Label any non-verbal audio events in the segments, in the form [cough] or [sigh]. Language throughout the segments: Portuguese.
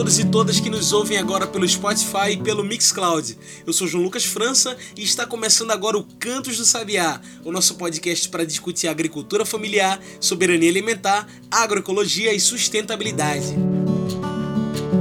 Todos e todas que nos ouvem agora pelo Spotify e pelo Mixcloud. Eu sou João Lucas França e está começando agora o Cantos do Sabiá, o nosso podcast para discutir agricultura familiar, soberania alimentar, agroecologia e sustentabilidade.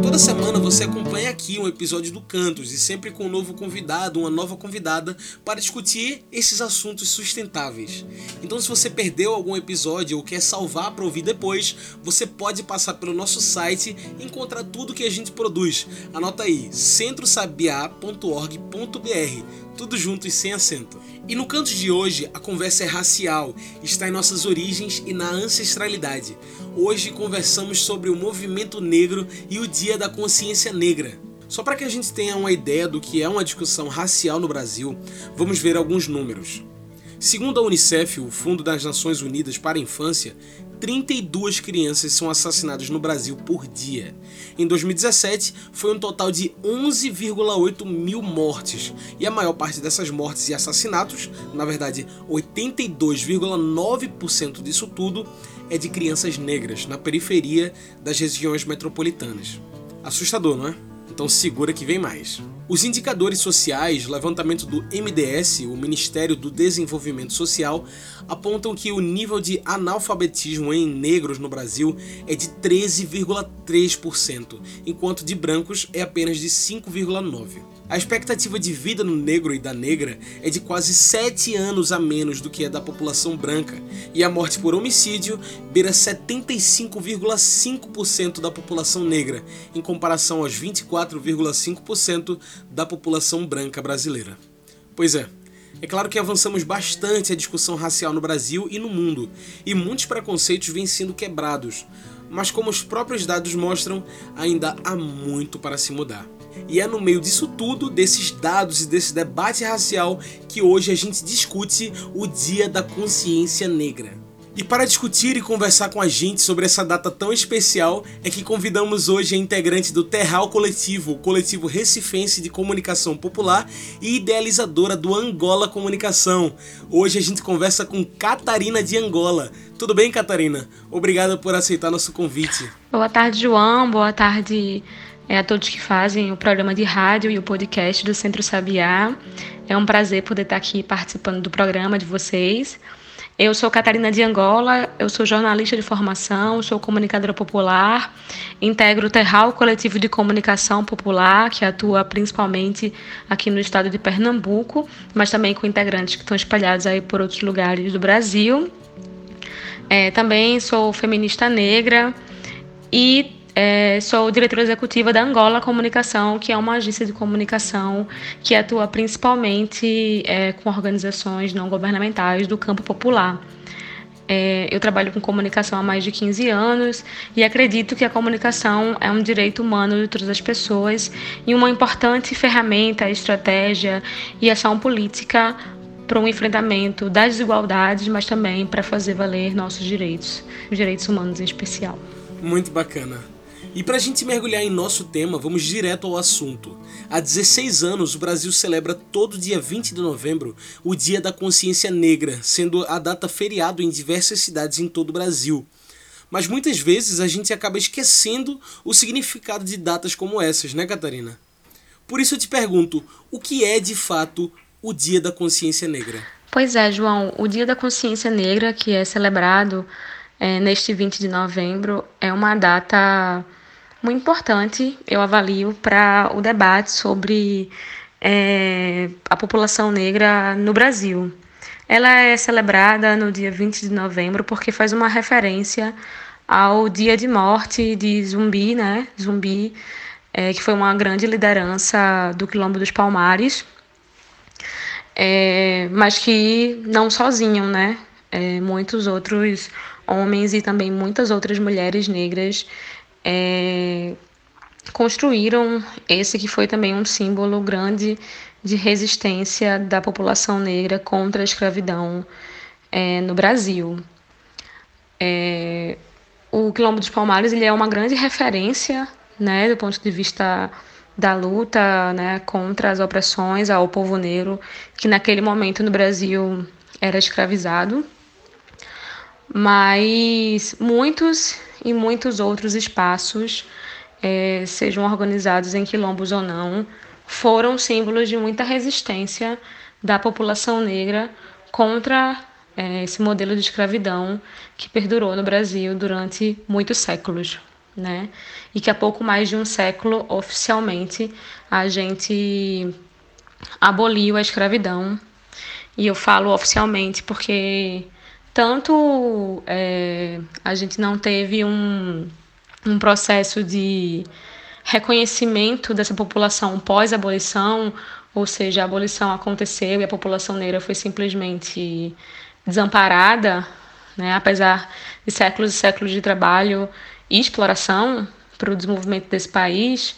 Toda semana você acompanha aqui um episódio do Cantos e sempre com um novo convidado, uma nova convidada para discutir esses assuntos sustentáveis. Então, se você perdeu algum episódio ou quer salvar para ouvir depois, você pode passar pelo nosso site e encontrar tudo que a gente produz. Anota aí, centrosabiá.org.br, tudo junto e sem acento. E no canto de hoje, a conversa é racial, está em nossas origens e na ancestralidade. Hoje conversamos sobre o movimento negro e o Dia da Consciência Negra. Só para que a gente tenha uma ideia do que é uma discussão racial no Brasil, vamos ver alguns números. Segundo a Unicef, o Fundo das Nações Unidas para a Infância, 32 crianças são assassinadas no Brasil por dia. Em 2017, foi um total de 11,8 mil mortes, e a maior parte dessas mortes e assassinatos, na verdade 82,9% disso tudo, é de crianças negras na periferia das regiões metropolitanas. Assustador, não é? Então segura que vem mais. Os indicadores sociais, levantamento do MDS, o Ministério do Desenvolvimento Social, apontam que o nível de analfabetismo em negros no Brasil é de 13,3%, enquanto de brancos é apenas de 5,9%. A expectativa de vida no negro e da negra é de quase 7 anos a menos do que a da população branca, e a morte por homicídio beira 75,5% da população negra, em comparação aos 24,5% da população branca brasileira. Pois é, é claro que avançamos bastante a discussão racial no Brasil e no mundo, e muitos preconceitos vêm sendo quebrados, mas como os próprios dados mostram, ainda há muito para se mudar. E é no meio disso tudo, desses dados e desse debate racial, que hoje a gente discute o Dia da Consciência Negra. E para discutir e conversar com a gente sobre essa data tão especial, é que convidamos hoje a integrante do Terral Coletivo, o coletivo recifense de comunicação popular e idealizadora do Angola Comunicação. Hoje a gente conversa com Catarina de Angola. Tudo bem, Catarina? Obrigada por aceitar nosso convite. Boa tarde, João. Boa tarde é, a todos que fazem o programa de rádio e o podcast do Centro Sabiá. É um prazer poder estar aqui participando do programa de vocês. Eu sou Catarina de Angola, eu sou jornalista de formação, sou comunicadora popular, integro o Terral Coletivo de Comunicação Popular, que atua principalmente aqui no estado de Pernambuco, mas também com integrantes que estão espalhados aí por outros lugares do Brasil. É, também sou feminista negra e é, sou diretora executiva da Angola Comunicação, que é uma agência de comunicação que atua principalmente é, com organizações não governamentais do campo popular. É, eu trabalho com comunicação há mais de 15 anos e acredito que a comunicação é um direito humano de todas as pessoas e uma importante ferramenta, estratégia e ação política para um enfrentamento das desigualdades, mas também para fazer valer nossos direitos, os direitos humanos em especial. Muito bacana. E para a gente mergulhar em nosso tema, vamos direto ao assunto. Há 16 anos, o Brasil celebra todo dia 20 de novembro o Dia da Consciência Negra, sendo a data feriado em diversas cidades em todo o Brasil. Mas muitas vezes a gente acaba esquecendo o significado de datas como essas, né, Catarina? Por isso eu te pergunto, o que é de fato o Dia da Consciência Negra? Pois é, João, o Dia da Consciência Negra, que é celebrado é, neste 20 de novembro, é uma data muito importante, eu avalio, para o debate sobre é, a população negra no Brasil. Ela é celebrada no dia 20 de novembro porque faz uma referência ao dia de morte de Zumbi, né? Zumbi, é, que foi uma grande liderança do Quilombo dos Palmares, é, mas que não sozinho, né? É, muitos outros homens e também muitas outras mulheres negras é, construíram esse que foi também um símbolo grande de resistência da população negra contra a escravidão é, no Brasil. É, o, Quilombo dos Palmares ele é uma grande referência, né, do ponto de vista da luta, né, contra as opressões ao povo negro que naquele momento no Brasil era escravizado. Mas muitos e muitos outros espaços, é, sejam organizados em quilombos ou não, foram símbolos de muita resistência da população negra contra é, esse modelo de escravidão que perdurou no Brasil durante muitos séculos. Né? E que há pouco mais de um século, oficialmente, a gente aboliu a escravidão. E eu falo oficialmente porque tanto é, a gente não teve um, um processo de reconhecimento dessa população pós-abolição, ou seja, a abolição aconteceu e a população negra foi simplesmente desamparada, né, apesar de séculos e séculos de trabalho e exploração para o desenvolvimento desse país,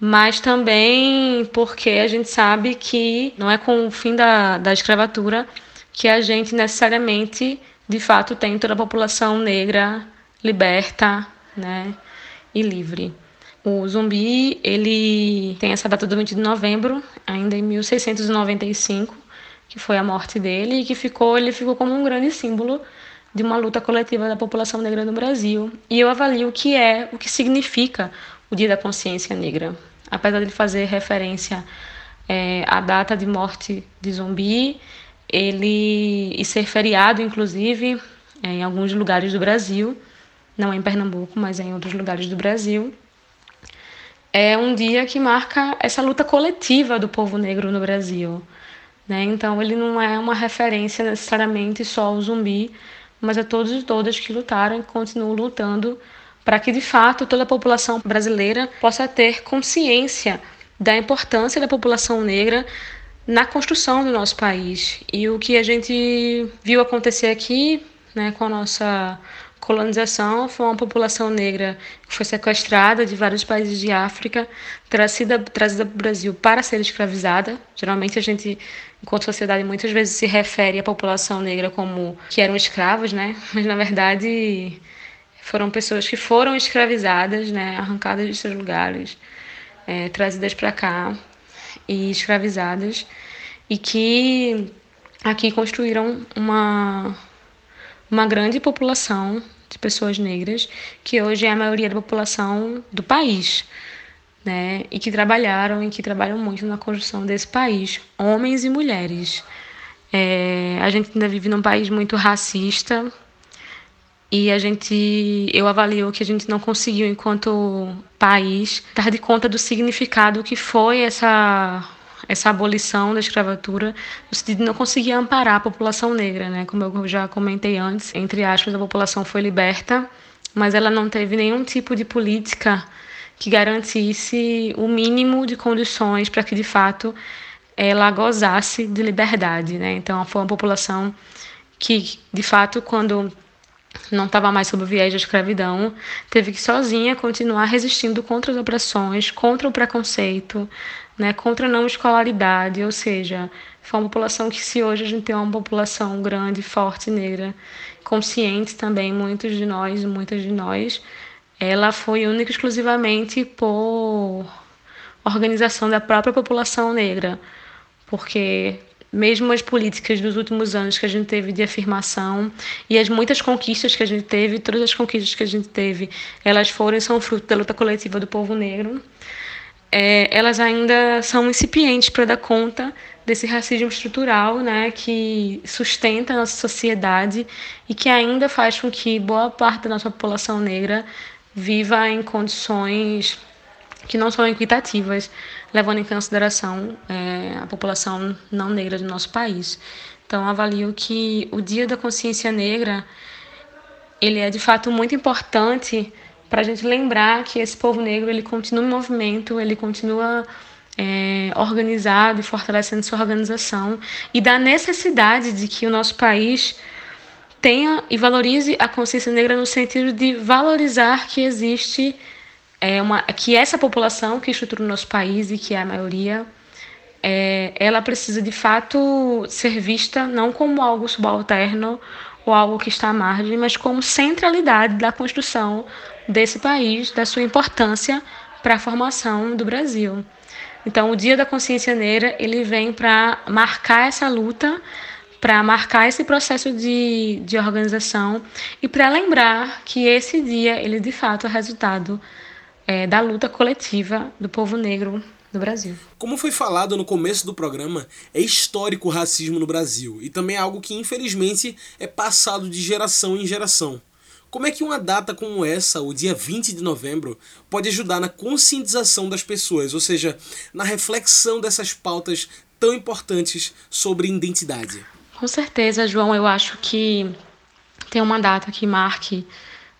mas também porque a gente sabe que não é com o fim da, da escravatura que a gente necessariamente, de fato, tem toda a população negra liberta né, e livre. O zumbi, ele tem essa data do 20 de novembro, ainda em 1695, que foi a morte dele e que ficou, ele ficou como um grande símbolo de uma luta coletiva da população negra no Brasil. E eu avalio o que é, o que significa o Dia da Consciência Negra. Apesar de fazer referência é, à data de morte de zumbi, ele e ser feriado, inclusive, é, em alguns lugares do Brasil, não em Pernambuco, mas em outros lugares do Brasil, é um dia que marca essa luta coletiva do povo negro no Brasil. Né? Então ele não é uma referência necessariamente só ao zumbi, mas a todos e todas que lutaram e continuam lutando para que de fato toda a população brasileira possa ter consciência da importância da população negra na construção do nosso país. E o que a gente viu acontecer aqui, né, com a nossa colonização foi uma população negra que foi sequestrada de vários países de África, trazida, trazida para o Brasil para ser escravizada. Geralmente a gente, enquanto sociedade, muitas vezes se refere à população negra como que eram escravos, né? [laughs] Mas na verdade foram pessoas que foram escravizadas, né? Arrancadas de seus lugares, é, trazidas para cá e escravizadas e que aqui construíram uma uma grande população de pessoas negras, que hoje é a maioria da população do país, né? E que trabalharam e que trabalham muito na construção desse país, homens e mulheres. É, a gente ainda vive num país muito racista e a gente, eu avalio que a gente não conseguiu, enquanto país, dar de conta do significado que foi essa essa abolição da escravatura, no sentido de não conseguir amparar a população negra, né? Como eu já comentei antes, entre aspas, a população foi liberta, mas ela não teve nenhum tipo de política que garantisse o mínimo de condições para que de fato ela gozasse de liberdade, né? Então foi uma população que de fato quando não estava mais sob o viés da escravidão, teve que sozinha continuar resistindo contra as opressões, contra o preconceito, né, contra a não escolaridade, ou seja, foi uma população que se hoje a gente tem uma população grande, forte, negra, consciente também, muitos de nós, muitas de nós, ela foi única e exclusivamente por organização da própria população negra, porque mesmo as políticas dos últimos anos que a gente teve de afirmação e as muitas conquistas que a gente teve, todas as conquistas que a gente teve, elas foram e são fruto da luta coletiva do povo negro. É, elas ainda são incipientes para dar conta desse racismo estrutural, né, que sustenta a nossa sociedade e que ainda faz com que boa parte da nossa população negra viva em condições que não são equitativas, levando em consideração é, a população não negra do nosso país. Então, avalio que o Dia da Consciência Negra ele é de fato muito importante para a gente lembrar que esse povo negro ele continua em movimento, ele continua é, organizado e fortalecendo sua organização e da necessidade de que o nosso país tenha e valorize a consciência negra no sentido de valorizar que existe é uma, que essa população que estrutura o nosso país e que é a maioria, é, ela precisa de fato ser vista não como algo subalterno ou algo que está à margem, mas como centralidade da construção desse país, da sua importância para a formação do Brasil. Então, o Dia da Consciência Negra ele vem para marcar essa luta, para marcar esse processo de, de organização e para lembrar que esse dia ele de fato é resultado é, da luta coletiva do povo negro no Brasil. Como foi falado no começo do programa, é histórico o racismo no Brasil e também é algo que infelizmente é passado de geração em geração. Como é que uma data como essa, o dia 20 de novembro, pode ajudar na conscientização das pessoas, ou seja, na reflexão dessas pautas tão importantes sobre identidade? Com certeza, João, eu acho que tem uma data que marque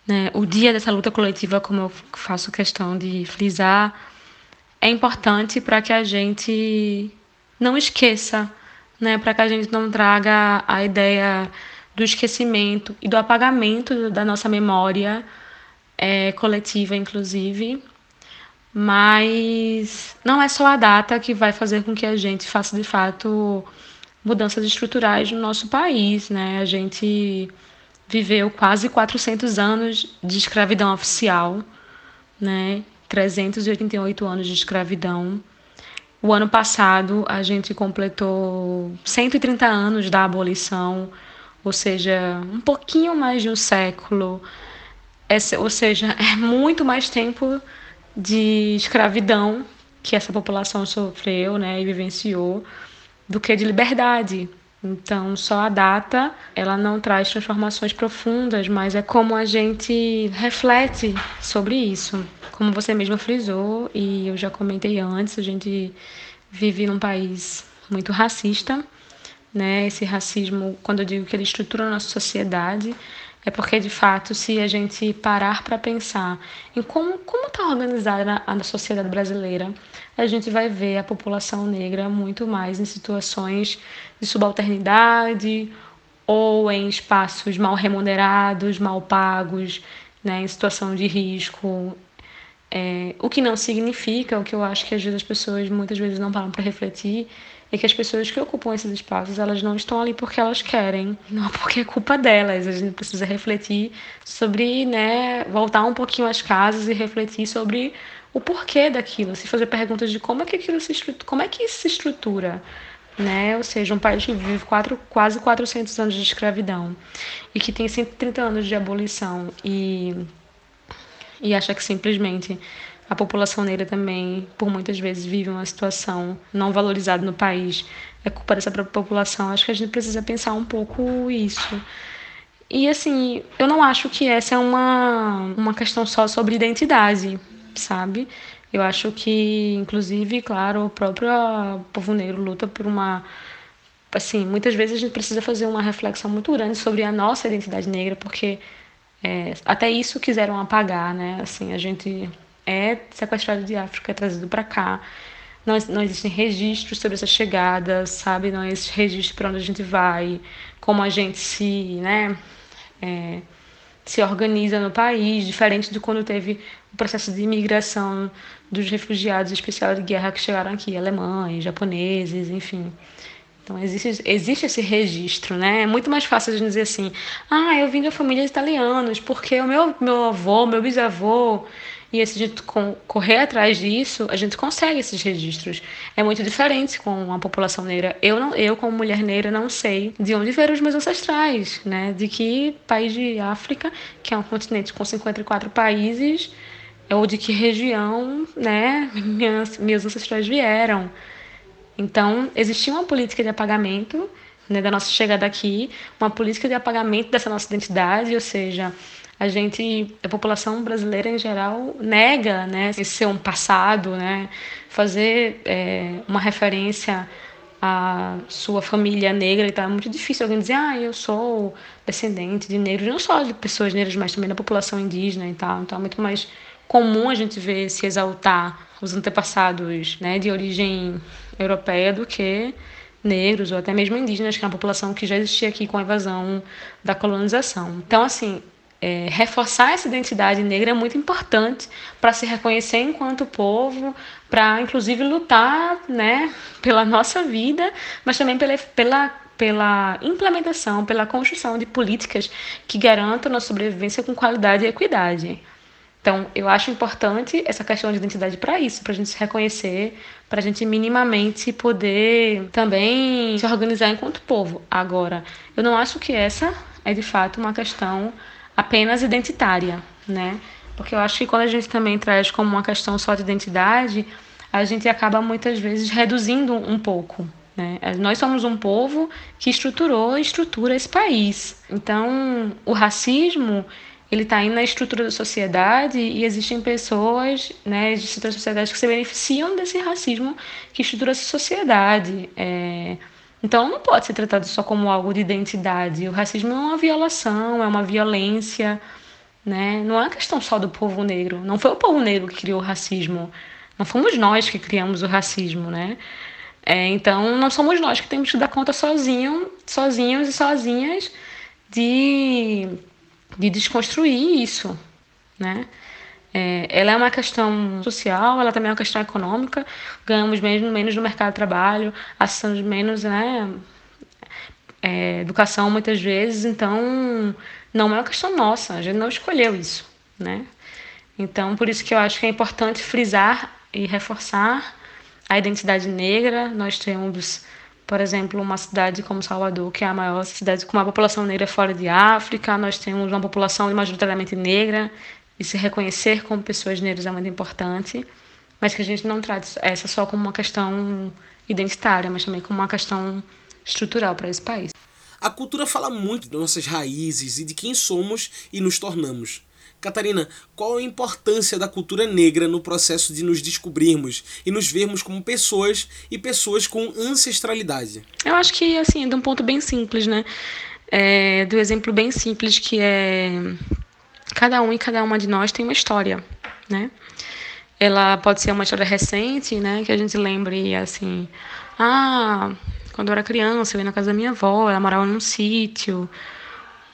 né, o dia dessa luta coletiva, como eu faço questão de frisar, é importante para que a gente não esqueça, né, para que a gente não traga a ideia do esquecimento e do apagamento da nossa memória é, coletiva, inclusive. Mas não é só a data que vai fazer com que a gente faça de fato mudanças estruturais no nosso país, né? A gente viveu quase 400 anos de escravidão oficial, né? 388 anos de escravidão. O ano passado a gente completou 130 anos da abolição ou seja, um pouquinho mais de um século, essa, ou seja, [laughs] é muito mais tempo de escravidão que essa população sofreu né, e vivenciou do que de liberdade. Então, só a data, ela não traz transformações profundas, mas é como a gente reflete sobre isso. Como você mesma frisou, e eu já comentei antes, a gente vive num país muito racista, né? Esse racismo, quando eu digo que ele estrutura a nossa sociedade, é porque de fato, se a gente parar para pensar em como como está organizada a, a sociedade brasileira, a gente vai ver a população negra muito mais em situações de subalternidade ou em espaços mal remunerados, mal pagos, né, em situação de risco. É, o que não significa, o que eu acho que às vezes as pessoas muitas vezes não param para refletir, é que as pessoas que ocupam esses espaços, elas não estão ali porque elas querem, não porque é culpa delas. A gente precisa refletir sobre, né, voltar um pouquinho às casas e refletir sobre o porquê daquilo, se fazer perguntas de como é que aquilo se estrutura, como é que isso se estrutura, né? Ou seja, um país que vive quatro, quase 400 anos de escravidão e que tem 130 anos de abolição e e acha que simplesmente a população negra também, por muitas vezes, vive uma situação não valorizada no país. É culpa dessa própria população. Acho que a gente precisa pensar um pouco isso. E assim, eu não acho que essa é uma, uma questão só sobre identidade, sabe? Eu acho que, inclusive, claro, o próprio povo negro luta por uma. Assim, muitas vezes a gente precisa fazer uma reflexão muito grande sobre a nossa identidade negra, porque é, até isso quiseram apagar, né? Assim, a gente é sequestrado de África, é trazido para cá. Não, não existem registros sobre essa chegada, sabe? Não existe registro para onde a gente vai, como a gente se, né, é, se organiza no país, diferente de quando teve o processo de imigração dos refugiados especial de guerra que chegaram aqui, alemães, japoneses, enfim. Então existe, existe esse registro, né? É muito mais fácil gente dizer assim, ah, eu vim de família de italianos, porque o meu, meu avô, meu bisavô e se a gente correr atrás disso, a gente consegue esses registros. É muito diferente com a população negra. Eu, não, eu como mulher negra, não sei de onde vieram os meus ancestrais, né? De que país de África, que é um continente com 54 países, ou de que região, né, [laughs] minhas, meus ancestrais vieram. Então, existia uma política de apagamento né, da nossa chegada aqui, uma política de apagamento dessa nossa identidade, ou seja, a gente, a população brasileira em geral, nega né, esse ser um passado, né, fazer é, uma referência à sua família negra e tal. É muito difícil alguém dizer, ah, eu sou descendente de negros, não só de pessoas negras, mas também da população indígena e tal. Então é muito mais comum a gente ver se exaltar os antepassados né, de origem europeia do que negros ou até mesmo indígenas, que é uma população que já existia aqui com a invasão da colonização. Então, assim, é, reforçar essa identidade negra é muito importante para se reconhecer enquanto povo, para inclusive lutar né, pela nossa vida, mas também pela, pela pela implementação, pela construção de políticas que garantam nossa sobrevivência com qualidade e equidade. Então, eu acho importante essa questão de identidade para isso, para a gente se reconhecer, para a gente minimamente poder também se organizar enquanto povo. Agora, eu não acho que essa é de fato uma questão apenas identitária, né? Porque eu acho que quando a gente também traz como uma questão só de identidade, a gente acaba muitas vezes reduzindo um pouco. Né? Nós somos um povo que estruturou e estrutura esse país. Então, o racismo ele está aí na estrutura da sociedade e existem pessoas, né, de da sociedade que se beneficiam desse racismo que estrutura essa sociedade. É... Então, não pode ser tratado só como algo de identidade. O racismo é uma violação, é uma violência, né? Não é questão só do povo negro. Não foi o povo negro que criou o racismo. Não fomos nós que criamos o racismo, né? É, então, não somos nós que temos que dar conta sozinho, sozinhos e sozinhas de, de desconstruir isso, né? É, ela é uma questão social, ela também é uma questão econômica. Ganhamos menos, menos no mercado de trabalho, acessamos menos né, é, educação muitas vezes, então não é uma questão nossa, a gente não escolheu isso, né? Então, por isso que eu acho que é importante frisar e reforçar a identidade negra. Nós temos, por exemplo, uma cidade como Salvador, que é a maior cidade com uma população negra fora de África. Nós temos uma população majoritariamente negra e se reconhecer como pessoas negras é muito importante, mas que a gente não trata essa só como uma questão identitária, mas também como uma questão estrutural para esse país. A cultura fala muito de nossas raízes e de quem somos e nos tornamos. Catarina, qual a importância da cultura negra no processo de nos descobrirmos e nos vermos como pessoas e pessoas com ancestralidade? Eu acho que, assim, é de um ponto bem simples, né? É, do exemplo bem simples que é cada um e cada uma de nós tem uma história, né? Ela pode ser uma história recente, né? Que a gente lembre, assim, ah, quando eu era criança, eu ia na casa da minha avó, ela morava num sítio,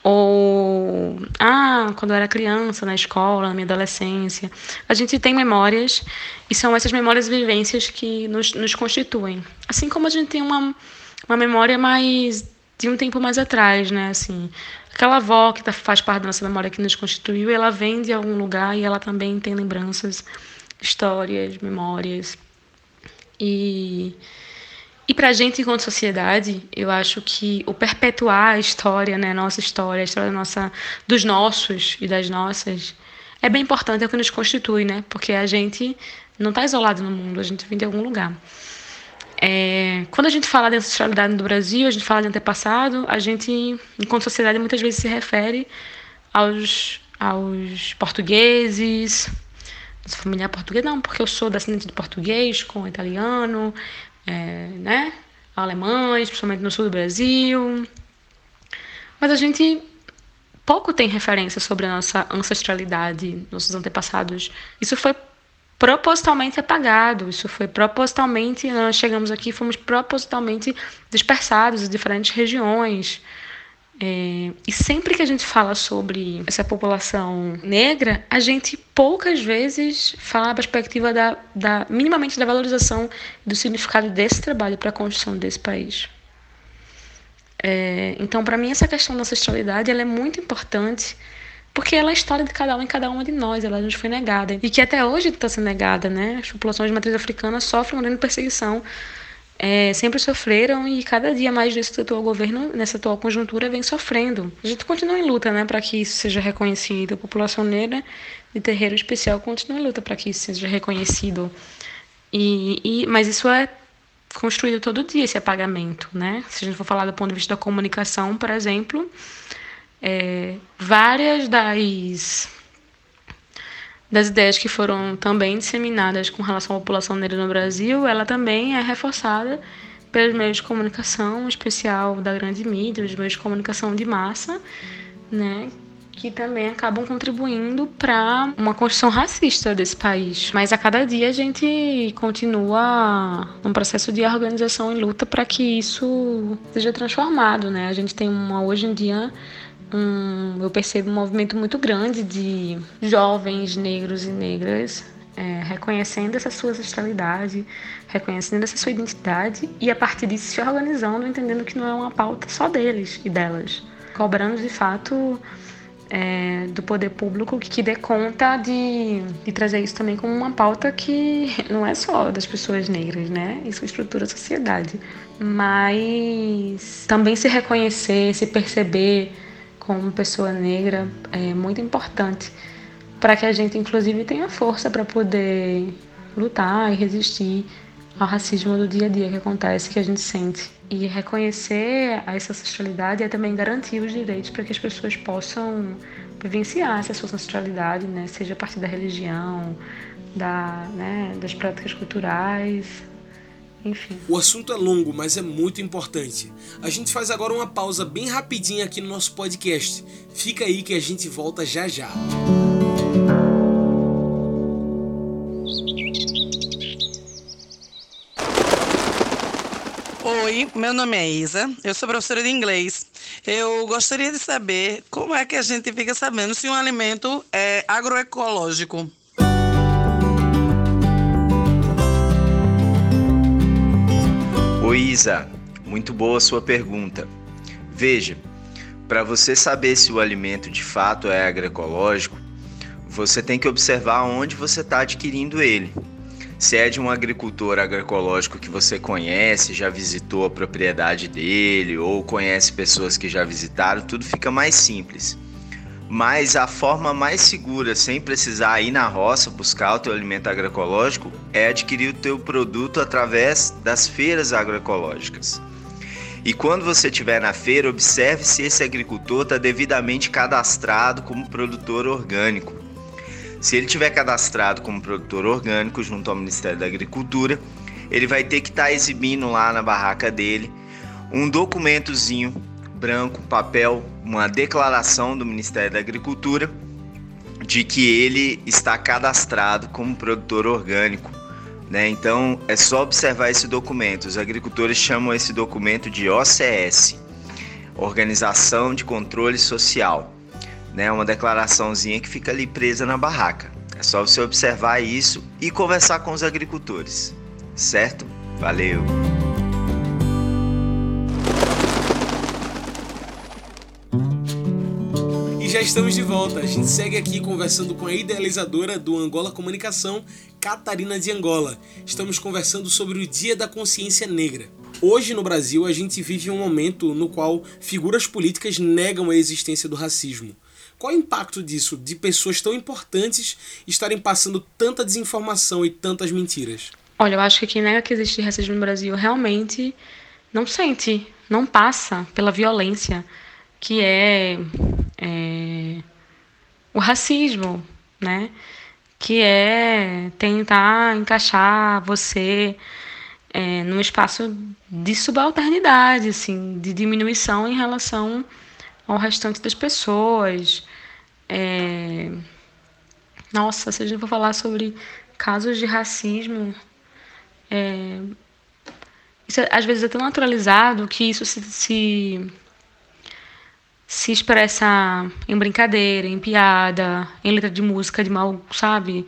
ou ah, quando eu era criança, na escola, na minha adolescência. A gente tem memórias e são essas memórias e vivências que nos, nos constituem. Assim como a gente tem uma, uma memória mais de um tempo mais atrás, né? Assim, aquela avó que tá, faz parte da nossa memória que nos constituiu, ela vem de algum lugar e ela também tem lembranças, histórias, memórias. E e para a gente, enquanto sociedade, eu acho que o perpetuar a história, né, nossa história, a história nossa, dos nossos e das nossas, é bem importante, é o que nos constitui, né? Porque a gente não está isolado no mundo, a gente vem de algum lugar. É, quando a gente fala de ancestralidade no Brasil, a gente fala de antepassado, a gente, enquanto sociedade, muitas vezes se refere aos, aos portugueses, nossa família é portuguesa, não, porque eu sou descendente de português com italiano, é, né, alemães, principalmente no sul do Brasil. Mas a gente pouco tem referência sobre a nossa ancestralidade, nossos antepassados. Isso foi propositalmente apagado, isso foi propositalmente, nós chegamos aqui, fomos propositalmente dispersados em diferentes regiões. É, e sempre que a gente fala sobre essa população negra, a gente poucas vezes fala a perspectiva da, da minimamente da valorização do significado desse trabalho para a construção desse país. É, então, para mim, essa questão da ancestralidade ela é muito importante porque ela é a história de cada um e cada uma de nós, ela nos foi negada e que até hoje está sendo negada, né? As populações de matriz africana sofrem uma grande perseguição é, sempre sofreram e cada dia mais nesse atual governo, nessa atual conjuntura, vem sofrendo. A gente continua em luta né, para que isso seja reconhecido. A população negra de terreiro especial continua em luta para que isso seja reconhecido. E, e, mas isso é construído todo dia, esse apagamento. Né? Se a gente for falar do ponto de vista da comunicação, por exemplo, é, várias das das ideias que foram também disseminadas com relação à população negra no Brasil, ela também é reforçada pelos meios de comunicação, em especial da grande mídia, os meios de comunicação de massa, né, que também acabam contribuindo para uma construção racista desse país. Mas a cada dia a gente continua num processo de organização e luta para que isso seja transformado, né? A gente tem uma hoje em dia um, eu percebo um movimento muito grande de jovens negros e negras é, reconhecendo essa sua ancestralidade, reconhecendo essa sua identidade e a partir disso se organizando, entendendo que não é uma pauta só deles e delas, cobrando de fato é, do poder público que, dê conta de, de trazer isso também como uma pauta que [laughs] não é só das pessoas negras, né? Isso estrutura a sociedade. Mas também se reconhecer, se perceber como pessoa negra é muito importante para que a gente, inclusive, tenha força para poder lutar e resistir ao racismo do dia a dia que acontece, que a gente sente. E reconhecer essa ancestralidade é também garantir os direitos para que as pessoas possam vivenciar essa sua ancestralidade, né? seja a partir da religião, da, né, das práticas culturais, enfim. O assunto é longo, mas é muito importante. A gente faz agora uma pausa bem rapidinha aqui no nosso podcast. Fica aí que a gente volta já já. Oi, meu nome é Isa, eu sou professora de inglês. Eu gostaria de saber como é que a gente fica sabendo se um alimento é agroecológico. Oi, Isa, muito boa a sua pergunta. Veja, para você saber se o alimento de fato é agroecológico, você tem que observar onde você está adquirindo ele. Se é de um agricultor agroecológico que você conhece, já visitou a propriedade dele ou conhece pessoas que já visitaram, tudo fica mais simples. Mas a forma mais segura, sem precisar ir na roça buscar o teu alimento agroecológico, é adquirir o teu produto através das feiras agroecológicas. E quando você estiver na feira, observe se esse agricultor está devidamente cadastrado como produtor orgânico. Se ele tiver cadastrado como produtor orgânico junto ao Ministério da Agricultura, ele vai ter que estar tá exibindo lá na barraca dele um documentozinho branco, papel, uma declaração do Ministério da Agricultura de que ele está cadastrado como produtor orgânico. Né? Então é só observar esse documento. Os agricultores chamam esse documento de OCS Organização de Controle Social né? Uma declaraçãozinha que fica ali presa na barraca. É só você observar isso e conversar com os agricultores, certo? Valeu! Já estamos de volta. A gente segue aqui conversando com a idealizadora do Angola Comunicação, Catarina de Angola. Estamos conversando sobre o Dia da Consciência Negra. Hoje no Brasil a gente vive um momento no qual figuras políticas negam a existência do racismo. Qual é o impacto disso, de pessoas tão importantes estarem passando tanta desinformação e tantas mentiras? Olha, eu acho que quem nega que existe racismo no Brasil realmente não sente, não passa pela violência que é, é o racismo, né? Que é tentar encaixar você é, num espaço de subalternidade, assim, de diminuição em relação ao restante das pessoas. É... Nossa, se a gente for falar sobre casos de racismo, é... isso às vezes é tão naturalizado que isso se, se, se expressa em brincadeira, em piada, em letra de música de mal, sabe,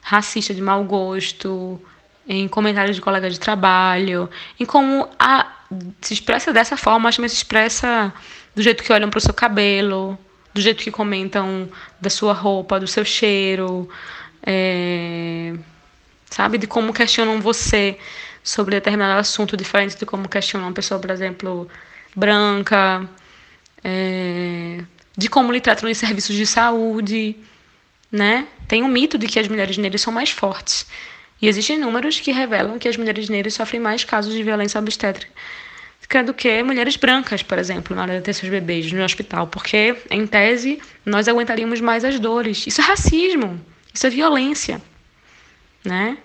racista de mau gosto, em comentários de colegas de trabalho, em como a, se expressa dessa forma, mas também se expressa do jeito que olham para o seu cabelo, do jeito que comentam da sua roupa, do seu cheiro, é, sabe? De como questionam você sobre determinado assunto, diferente de como questionam uma pessoa, por exemplo, branca, é, de como lhe tratam em serviços de saúde, né? Tem um mito de que as mulheres negras são mais fortes. E existem números que revelam que as mulheres negras sofrem mais casos de violência obstétrica do que mulheres brancas, por exemplo, na hora de ter seus bebês no hospital, porque, em tese, nós aguentaríamos mais as dores. Isso é racismo, isso é violência, né?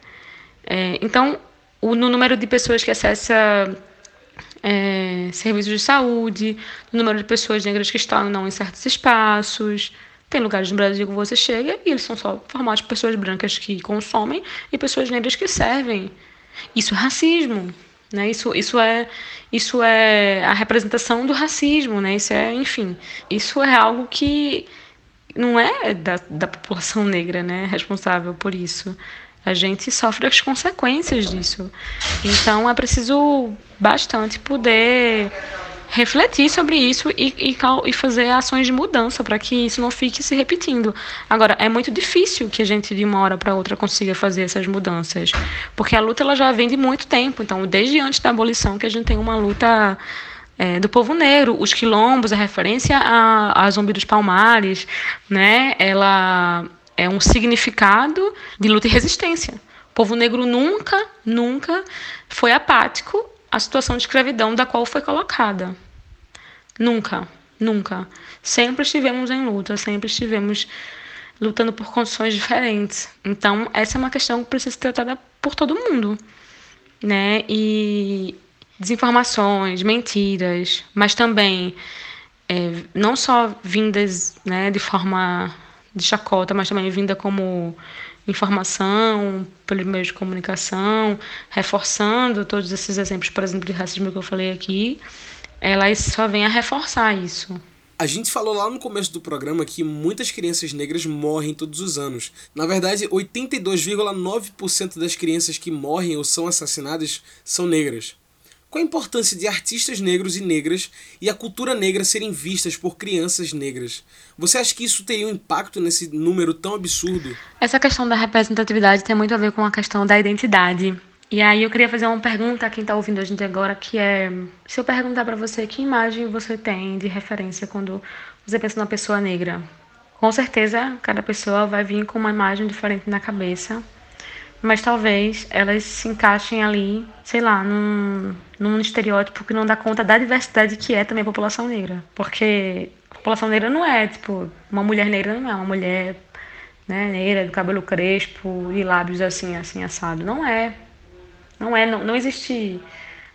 É, então, o, no número de pessoas que acessa é, serviços de saúde, no número de pessoas negras que estão em certos espaços, tem lugares no Brasil que você chega e eles são só formados por pessoas brancas que consomem e pessoas negras que servem. Isso é racismo, né? Isso, isso, é, isso é a representação do racismo, né? Isso é, enfim, isso é algo que não é da, da população negra, né? Responsável por isso. A gente sofre as consequências disso. Então é preciso bastante poder refletir sobre isso e, e, e fazer ações de mudança para que isso não fique se repetindo. Agora, é muito difícil que a gente de uma hora para outra consiga fazer essas mudanças, porque a luta ela já vem de muito tempo. Então, desde antes da abolição que a gente tem uma luta é, do povo negro, os quilombos, a referência a, a Zumbi dos Palmares, né? Ela é um significado de luta e resistência. O povo negro nunca, nunca foi apático à situação de escravidão da qual foi colocada. Nunca, nunca. Sempre estivemos em luta, sempre estivemos lutando por condições diferentes. Então, essa é uma questão que precisa ser tratada por todo mundo, né? E desinformações, mentiras, mas também é, não só vindas né, de forma de chacota, mas também vinda como informação, pelos meios de comunicação, reforçando todos esses exemplos, por exemplo, de racismo que eu falei aqui, elas só vêm a reforçar isso. A gente falou lá no começo do programa que muitas crianças negras morrem todos os anos. Na verdade, 82,9% das crianças que morrem ou são assassinadas são negras. Qual a importância de artistas negros e negras e a cultura negra serem vistas por crianças negras? Você acha que isso teria um impacto nesse número tão absurdo? Essa questão da representatividade tem muito a ver com a questão da identidade. E aí eu queria fazer uma pergunta a quem está ouvindo a gente agora, que é: se eu perguntar para você que imagem você tem de referência quando você pensa numa pessoa negra? Com certeza, cada pessoa vai vir com uma imagem diferente na cabeça mas talvez elas se encaixem ali, sei lá, num, num estereótipo que não dá conta da diversidade que é também a população negra. Porque a população negra não é, tipo, uma mulher negra não é uma mulher né, negra, do cabelo crespo e lábios assim, assim, assado. Não é. Não é, não, não existe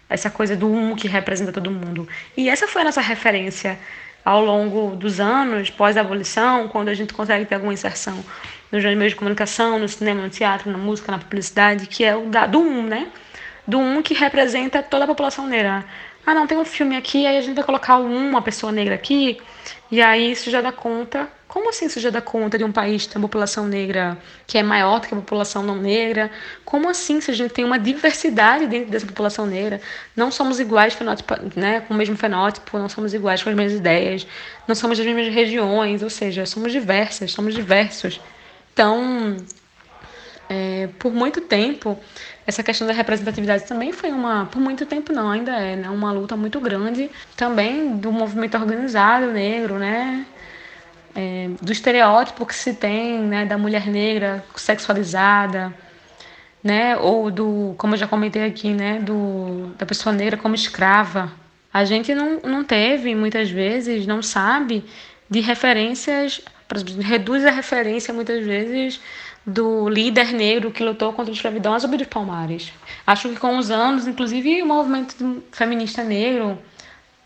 essa coisa do um que representa todo mundo. E essa foi a nossa referência ao longo dos anos, pós-abolição, quando a gente consegue ter alguma inserção nos meios de comunicação, no cinema, no teatro, na música, na publicidade, que é o da, do um, né? Do um que representa toda a população negra. Ah, não, tem um filme aqui, aí a gente vai colocar um, uma pessoa negra aqui, e aí isso já dá conta. Como assim isso já dá conta de um país que tem uma população negra que é maior do que a população não negra? Como assim se a gente tem uma diversidade dentro dessa população negra? Não somos iguais né, com o mesmo fenótipo, não somos iguais com as mesmas ideias, não somos das mesmas regiões, ou seja, somos diversas, somos diversos. Então, é, por muito tempo, essa questão da representatividade também foi uma, por muito tempo não, ainda é, né, uma luta muito grande também do movimento organizado negro, né, é, do estereótipo que se tem, né, da mulher negra sexualizada, né, ou do, como eu já comentei aqui, né, do, da pessoa negra como escrava. A gente não, não teve, muitas vezes, não sabe de referências reduz a referência muitas vezes do líder negro que lutou contra a escravidão, Zumbi dos Palmares. Acho que com os anos, inclusive o movimento feminista negro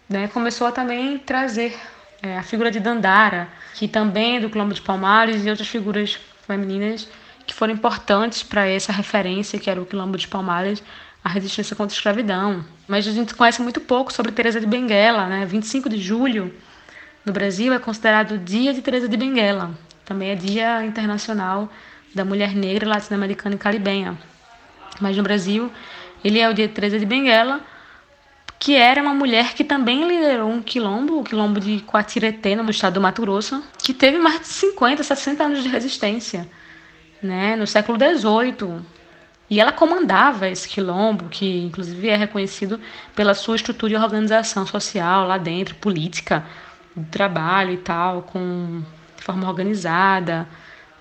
né, começou a também trazer é, a figura de Dandara, que também é do Quilombo de Palmares e outras figuras femininas que foram importantes para essa referência que era o Quilombo de Palmares, a resistência contra a escravidão. Mas a gente conhece muito pouco sobre Teresa de Benguela, né? 25 de julho no Brasil é considerado o Dia de Teresa de Benguela. Também é Dia Internacional da Mulher Negra Latino-Americana e Caribenha. Mas no Brasil, ele é o Dia de Teresa de Benguela, que era uma mulher que também liderou um quilombo, o quilombo de Quatiretê, no estado do Mato Grosso, que teve mais de 50, 60 anos de resistência, né, no século XVIII. E ela comandava esse quilombo, que inclusive é reconhecido pela sua estrutura e organização social lá dentro, política, trabalho e tal, com de forma organizada.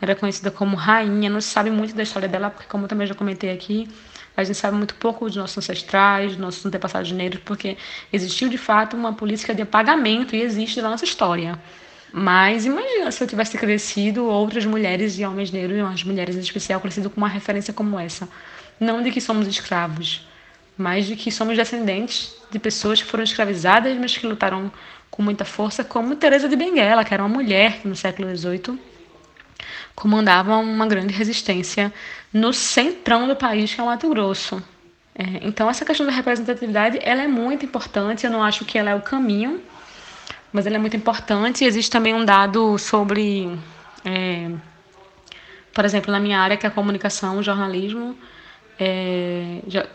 Era conhecida como rainha. Não se sabe muito da história dela, porque, como também já comentei aqui, a gente sabe muito pouco dos nossos ancestrais, dos nossos antepassados negros, porque existiu de fato uma política de apagamento e existe na nossa história. Mas imagina se eu tivesse crescido outras mulheres e homens negros, e umas mulheres em especial, crescido com uma referência como essa. Não de que somos escravos, mas de que somos descendentes de pessoas que foram escravizadas, mas que lutaram com muita força, como Teresa de Benguela, que era uma mulher que no século XVIII comandava uma grande resistência no centrão do país, que é o Mato Grosso. É, então essa questão da representatividade ela é muito importante. Eu não acho que ela é o caminho, mas ela é muito importante. Existe também um dado sobre é, Por exemplo, na minha área, que é a comunicação, o jornalismo, é, já,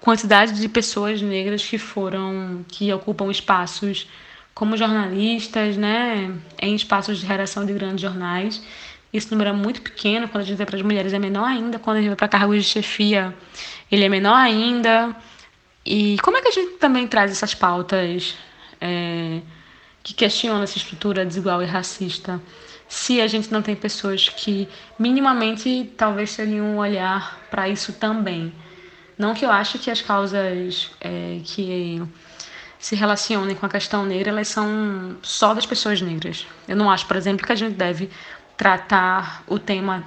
quantidade de pessoas negras que foram, que ocupam espaços como jornalistas, né, em espaços de redação de grandes jornais. Esse número é muito pequeno, quando a gente vai para as mulheres é menor ainda, quando a gente vai para cargos de chefia, ele é menor ainda. E como é que a gente também traz essas pautas é, que questionam essa estrutura desigual e racista? Se a gente não tem pessoas que minimamente talvez teriam um olhar para isso também. Não que eu acho que as causas é, que se relacionem com a questão negra, elas são só das pessoas negras. Eu não acho, por exemplo, que a gente deve tratar o tema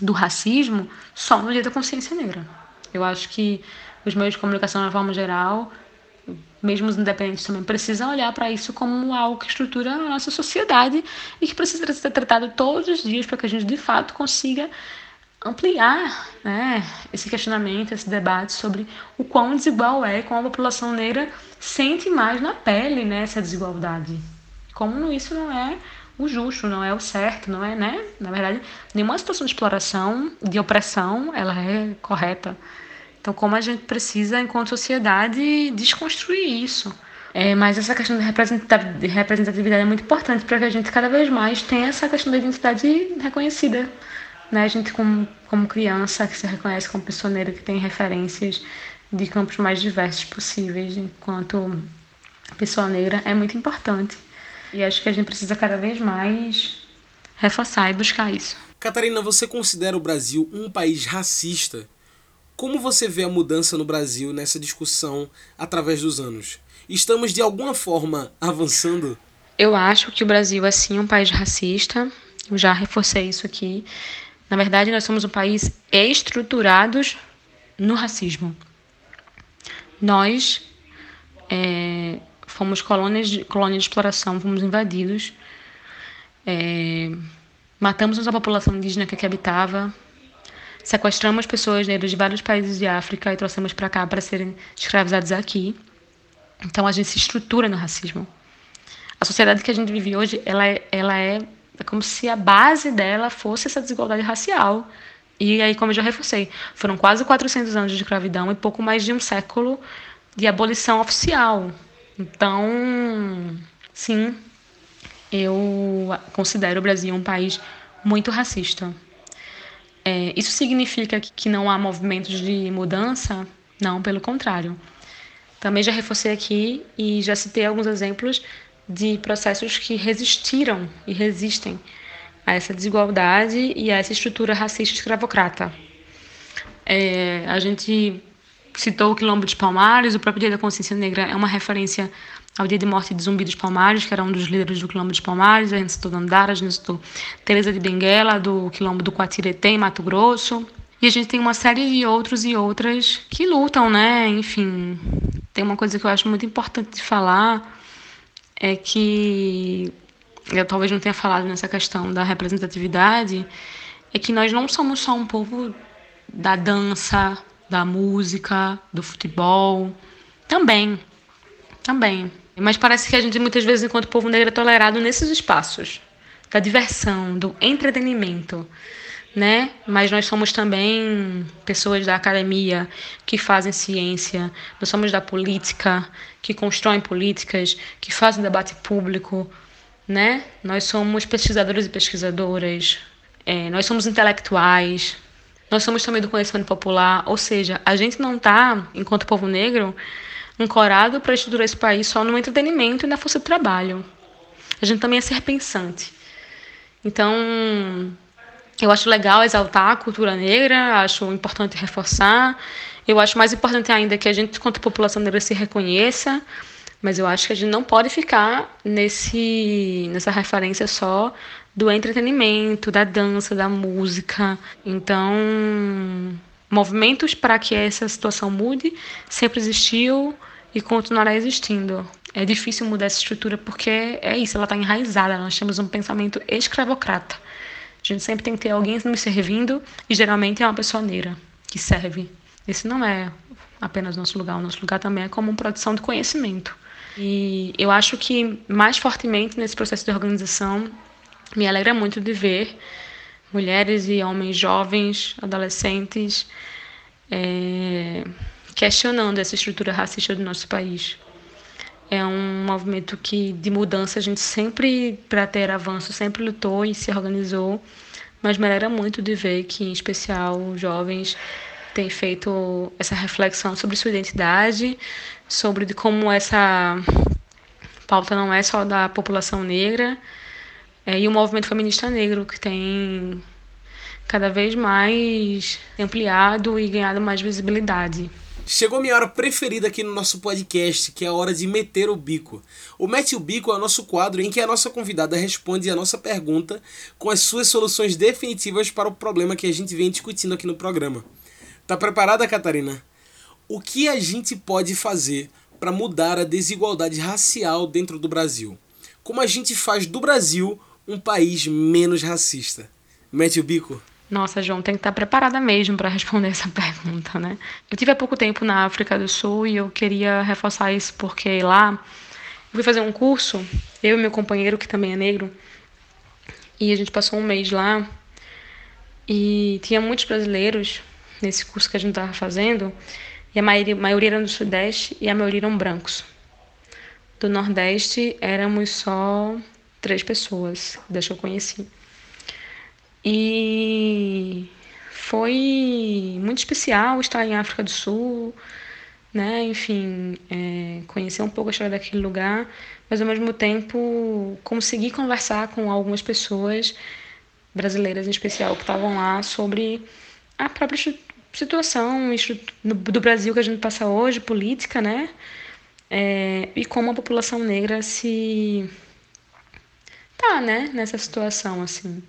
do racismo só no dia da consciência negra. Eu acho que os meios de comunicação, de forma geral, mesmo os independentes também, precisam olhar para isso como algo que estrutura a nossa sociedade e que precisa ser tratado todos os dias para que a gente, de fato, consiga ampliar né, esse questionamento, esse debate sobre o quão desigual é, como a população negra sente mais na pele né, essa desigualdade. Como isso não é o justo, não é o certo, não é, né? Na verdade, nenhuma situação de exploração, de opressão, ela é correta. Então, como a gente precisa, enquanto sociedade, desconstruir isso. É, mas essa questão de representatividade é muito importante para que a gente cada vez mais tenha essa questão da identidade reconhecida. Né? A gente, como, como criança, que se reconhece como pessoa negra, que tem referências de campos mais diversos possíveis, enquanto pessoa negra, é muito importante. E acho que a gente precisa cada vez mais reforçar e buscar isso. Catarina, você considera o Brasil um país racista? Como você vê a mudança no Brasil nessa discussão através dos anos? Estamos de alguma forma avançando? Eu acho que o Brasil é sim um país racista. Eu já reforcei isso aqui. Na verdade, nós somos um país estruturados no racismo. Nós é, fomos colônias de, colônia de exploração, fomos invadidos, é, matamos a população indígena que aqui habitava, sequestramos pessoas negras de vários países de África e trouxemos para cá para serem escravizados aqui. Então a gente se estrutura no racismo. A sociedade que a gente vive hoje, ela é, ela é, é como se a base dela fosse essa desigualdade racial. E aí, como eu já reforcei, foram quase 400 anos de escravidão e pouco mais de um século de abolição oficial. Então, sim, eu considero o Brasil um país muito racista. É, isso significa que não há movimentos de mudança? Não, pelo contrário. Também já reforcei aqui e já citei alguns exemplos de processos que resistiram e resistem a essa desigualdade e a essa estrutura racista escravocrata. É, a gente citou o Quilombo dos Palmares, o próprio Dia da Consciência Negra é uma referência ao dia de morte de Zumbi dos Palmares, que era um dos líderes do Quilombo dos Palmares, a gente citou Dandara, a gente citou Teresa de Benguela, do Quilombo do Quatiretê, em Mato Grosso. E a gente tem uma série de outros e outras que lutam, né? Enfim, tem uma coisa que eu acho muito importante de falar, é que eu talvez não tenha falado nessa questão da representatividade, é que nós não somos só um povo da dança, da música, do futebol. Também, também. Mas parece que a gente, muitas vezes, enquanto povo negro, é tolerado nesses espaços da diversão, do entretenimento, né? Mas nós somos também pessoas da academia que fazem ciência, nós somos da política, que constroem políticas, que fazem debate público, né? Nós somos pesquisadores e pesquisadoras, é, nós somos intelectuais, nós somos também do conhecimento popular, ou seja, a gente não está, enquanto povo negro, ancorado para estruturar esse país só no entretenimento e na força de trabalho. A gente também é ser pensante. Então, eu acho legal exaltar a cultura negra, acho importante reforçar. Eu acho mais importante ainda que a gente, enquanto população negra, se reconheça, mas eu acho que a gente não pode ficar nesse, nessa referência só do entretenimento, da dança, da música. Então, movimentos para que essa situação mude sempre existiu e continuará existindo. É difícil mudar essa estrutura porque é isso, ela está enraizada. Nós temos um pensamento escravocrata. A gente sempre tem que ter alguém nos servindo e geralmente é uma pessoa negra que serve. Esse não é apenas nosso lugar, o nosso lugar também é como produção de conhecimento. E eu acho que mais fortemente nesse processo de organização me alegra muito de ver mulheres e homens jovens, adolescentes, é, questionando essa estrutura racista do nosso país. É um movimento que de mudança a gente sempre, para ter avanço, sempre lutou e se organizou, mas me alegra muito de ver que, em especial, jovens têm feito essa reflexão sobre sua identidade, sobre de como essa pauta não é só da população negra, é, e o movimento feminista negro, que tem cada vez mais ampliado e ganhado mais visibilidade. Chegou minha hora preferida aqui no nosso podcast, que é a hora de meter o bico. O Mete o Bico é o nosso quadro em que a nossa convidada responde a nossa pergunta com as suas soluções definitivas para o problema que a gente vem discutindo aqui no programa. Tá preparada, Catarina? O que a gente pode fazer para mudar a desigualdade racial dentro do Brasil? Como a gente faz do Brasil um país menos racista? Mete o bico. Nossa, João, tem que estar preparada mesmo para responder essa [laughs] pergunta, né? Eu tive há pouco tempo na África do Sul e eu queria reforçar isso porque lá eu fui fazer um curso, eu e meu companheiro, que também é negro, e a gente passou um mês lá e tinha muitos brasileiros nesse curso que a gente estava fazendo, e a maioria, maioria era do Sudeste e a maioria eram brancos. Do Nordeste éramos só três pessoas, deixa eu conheci. E foi muito especial estar em África do Sul, né? Enfim, é, conhecer um pouco a história daquele lugar, mas ao mesmo tempo conseguir conversar com algumas pessoas brasileiras em especial que estavam lá sobre a própria situação do Brasil que a gente passa hoje, política, né? É, e como a população negra se tá, né, nessa situação assim.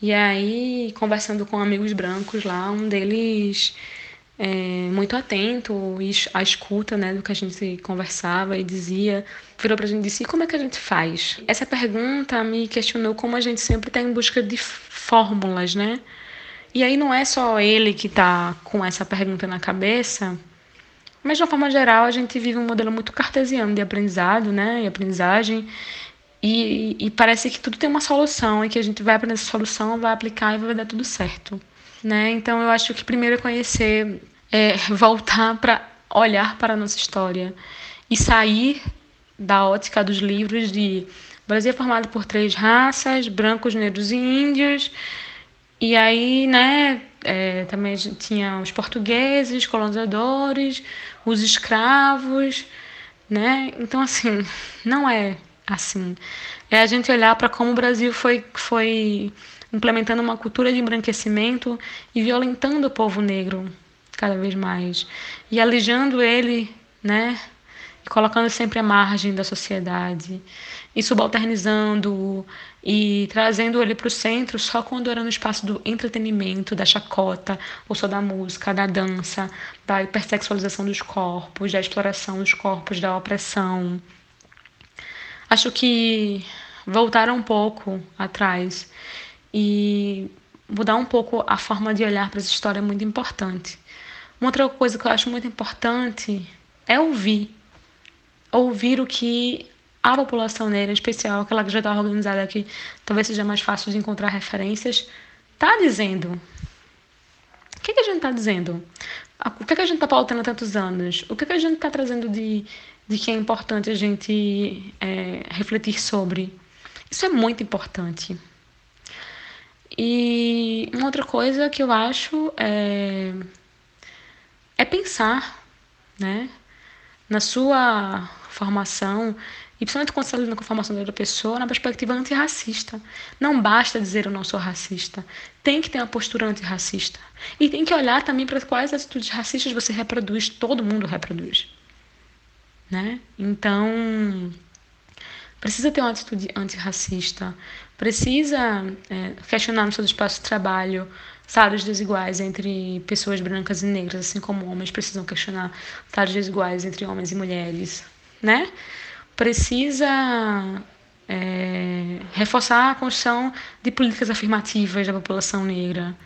E aí, conversando com amigos brancos lá, um deles é, muito atento à escuta né, do que a gente conversava e dizia, virou para a gente e disse: e como é que a gente faz? Essa pergunta me questionou como a gente sempre está em busca de fórmulas, né? E aí não é só ele que está com essa pergunta na cabeça, mas de uma forma geral a gente vive um modelo muito cartesiano de aprendizado, né? E aprendizagem. E, e, parece que tudo tem uma solução e que a gente vai aprender essa solução, vai aplicar e vai dar tudo certo. Né? Então eu acho que primeiro é conhecer, é, voltar para olhar para a nossa história e sair da ótica dos livros de Brasil é formado por três raças, brancos, negros e índios. E aí, né, é, também tinha os portugueses, colonizadores, os escravos, né? Então, assim, [laughs] não é assim. É a gente olhar para como o Brasil foi, foi implementando uma cultura de embranquecimento e violentando o povo negro cada vez mais e alijando ele, né, e colocando sempre à margem da sociedade e subalternizando e trazendo ele para o centro só quando era no espaço do entretenimento, da chacota, ou só da música, da dança, da hipersexualização dos corpos, da exploração dos corpos, da opressão. Acho que voltar um pouco atrás e mudar um pouco a forma de olhar para essa história é muito importante. Uma outra coisa que eu acho muito importante é ouvir. Ouvir o que a população negra, em especial aquela que já está organizada aqui, talvez seja mais fácil de encontrar referências, está dizendo. O que, que a gente está dizendo? O que, que a gente está pautando há tantos anos? O que, que a gente está trazendo de de que é importante a gente é, refletir sobre. Isso é muito importante. E uma outra coisa que eu acho é, é pensar né, na sua formação, e principalmente quando você lidando com a formação da pessoa, na perspectiva antirracista. Não basta dizer eu não sou racista. Tem que ter uma postura antirracista. E tem que olhar também para quais atitudes racistas você reproduz, todo mundo reproduz né? Então, precisa ter uma atitude antirracista, precisa é, questionar no seu espaço de trabalho salários desiguais entre pessoas brancas e negras, assim como homens precisam questionar salários desiguais entre homens e mulheres, né? Precisa é, reforçar a construção de políticas afirmativas da população negra,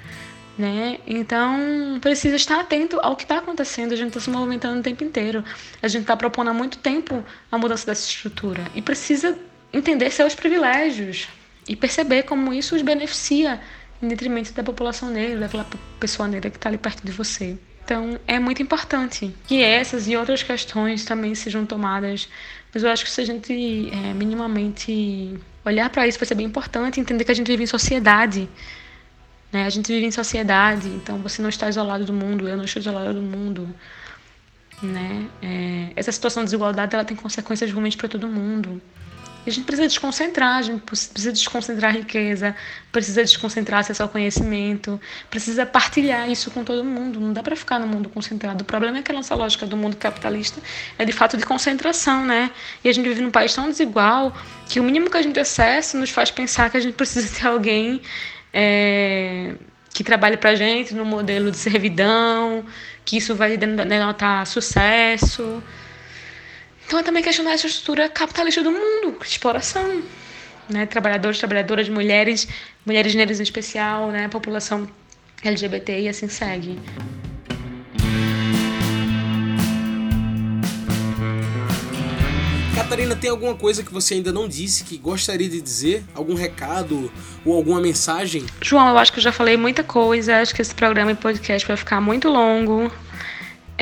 né? Então, precisa estar atento ao que está acontecendo. A gente está se movimentando o tempo inteiro. A gente está propondo há muito tempo a mudança dessa estrutura. E precisa entender seus privilégios e perceber como isso os beneficia em detrimento da população negra, daquela pessoa negra que está ali perto de você. Então, é muito importante que essas e outras questões também sejam tomadas. Mas eu acho que se a gente é, minimamente olhar para isso vai ser bem importante, entender que a gente vive em sociedade. Né? A gente vive em sociedade, então você não está isolado do mundo, eu não estou isolado do mundo. Né? É, essa situação de desigualdade ela tem consequências ruins para todo mundo. A gente precisa desconcentrar, a gente precisa desconcentrar a riqueza, precisa desconcentrar acesso ao conhecimento, precisa partilhar isso com todo mundo. Não dá para ficar no mundo concentrado. O problema é que a nossa lógica do mundo capitalista é de fato de concentração, né? E a gente vive num país tão desigual que o mínimo que a gente acessa nos faz pensar que a gente precisa [laughs] ter alguém é, que trabalhe para gente no modelo de servidão, que isso vai denotar sucesso. Então é também questionar essa estrutura capitalista do mundo, exploração. Né? Trabalhadores, trabalhadoras, mulheres, mulheres negras em especial, né? população LGBT e assim segue. Catarina, tem alguma coisa que você ainda não disse que gostaria de dizer? Algum recado ou alguma mensagem? João, eu acho que eu já falei muita coisa. Acho que esse programa e podcast vai ficar muito longo.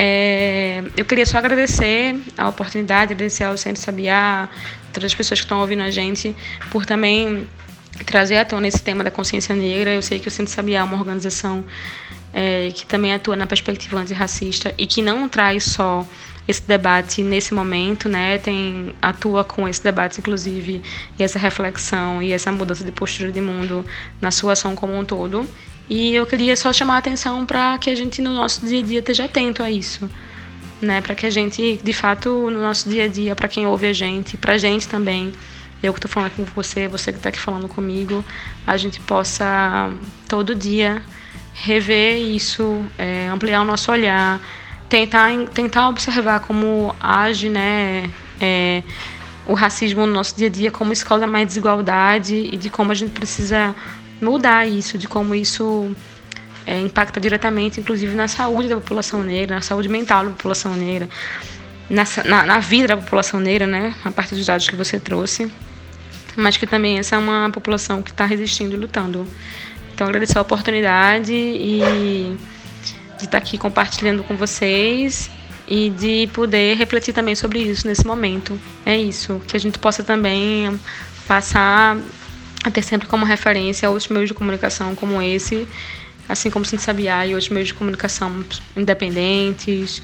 É, eu queria só agradecer a oportunidade, agradecer ao Centro Sabiá, todas as pessoas que estão ouvindo a gente, por também trazer à tona esse tema da consciência negra. Eu sei que o Centro Sabiá é uma organização é, que também atua na perspectiva antirracista e que não traz só esse debate nesse momento, né? Tem atua com esse debate, inclusive, e essa reflexão e essa mudança de postura de mundo na sua ação como um todo. E eu queria só chamar a atenção para que a gente no nosso dia a dia esteja atento a isso, né? Para que a gente, de fato, no nosso dia a dia, para quem ouve a gente, para a gente também, eu que estou falando com você, você que está aqui falando comigo, a gente possa todo dia rever isso, é, ampliar o nosso olhar, tentar, tentar observar como age, né? É, o racismo no nosso dia a dia, como escola mais desigualdade e de como a gente precisa mudar isso, de como isso é, impacta diretamente, inclusive, na saúde da população negra, na saúde mental da população negra, na, na, na vida da população negra, né, a partir dos dados que você trouxe, mas que também essa é uma população que está resistindo e lutando. Então, agradecer a oportunidade e de estar tá aqui compartilhando com vocês e de poder refletir também sobre isso nesse momento. É isso, que a gente possa também passar a ter sempre como referência outros meios de comunicação como esse, assim como Cinti Sabiá e outros meios de comunicação independentes,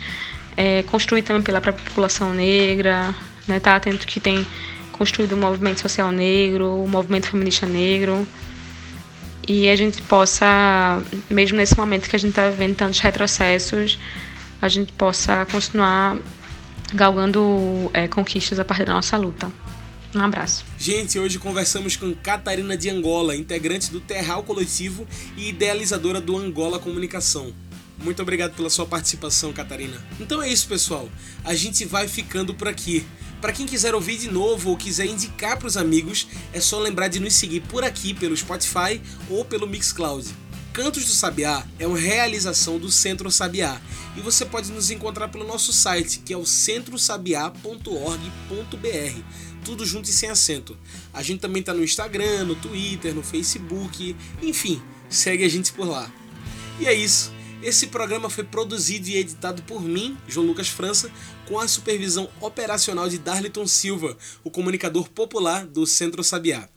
é, construir também pela própria população negra, né, tá atento que tem construído o um movimento social negro, o um movimento feminista negro, e a gente possa, mesmo nesse momento que a gente está vivendo tantos retrocessos, a gente possa continuar galgando é, conquistas a partir da nossa luta. Um abraço. Gente, hoje conversamos com Catarina de Angola, integrante do Terral Coletivo e idealizadora do Angola Comunicação. Muito obrigado pela sua participação, Catarina. Então é isso, pessoal. A gente vai ficando por aqui. Para quem quiser ouvir de novo ou quiser indicar para os amigos, é só lembrar de nos seguir por aqui pelo Spotify ou pelo Mixcloud. Cantos do Sabiá é uma realização do Centro Sabiá e você pode nos encontrar pelo nosso site, que é o centrosabiá.org.br, tudo junto e sem acento. A gente também está no Instagram, no Twitter, no Facebook, enfim, segue a gente por lá. E é isso. Esse programa foi produzido e editado por mim, João Lucas França, com a supervisão operacional de Darliton Silva, o comunicador popular do Centro Sabiá.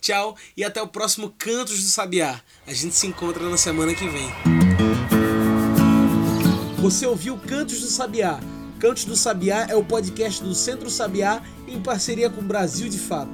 Tchau e até o próximo Cantos do Sabiá. A gente se encontra na semana que vem. Você ouviu Cantos do Sabiá? Cantos do Sabiá é o podcast do Centro Sabiá em parceria com Brasil de Fato.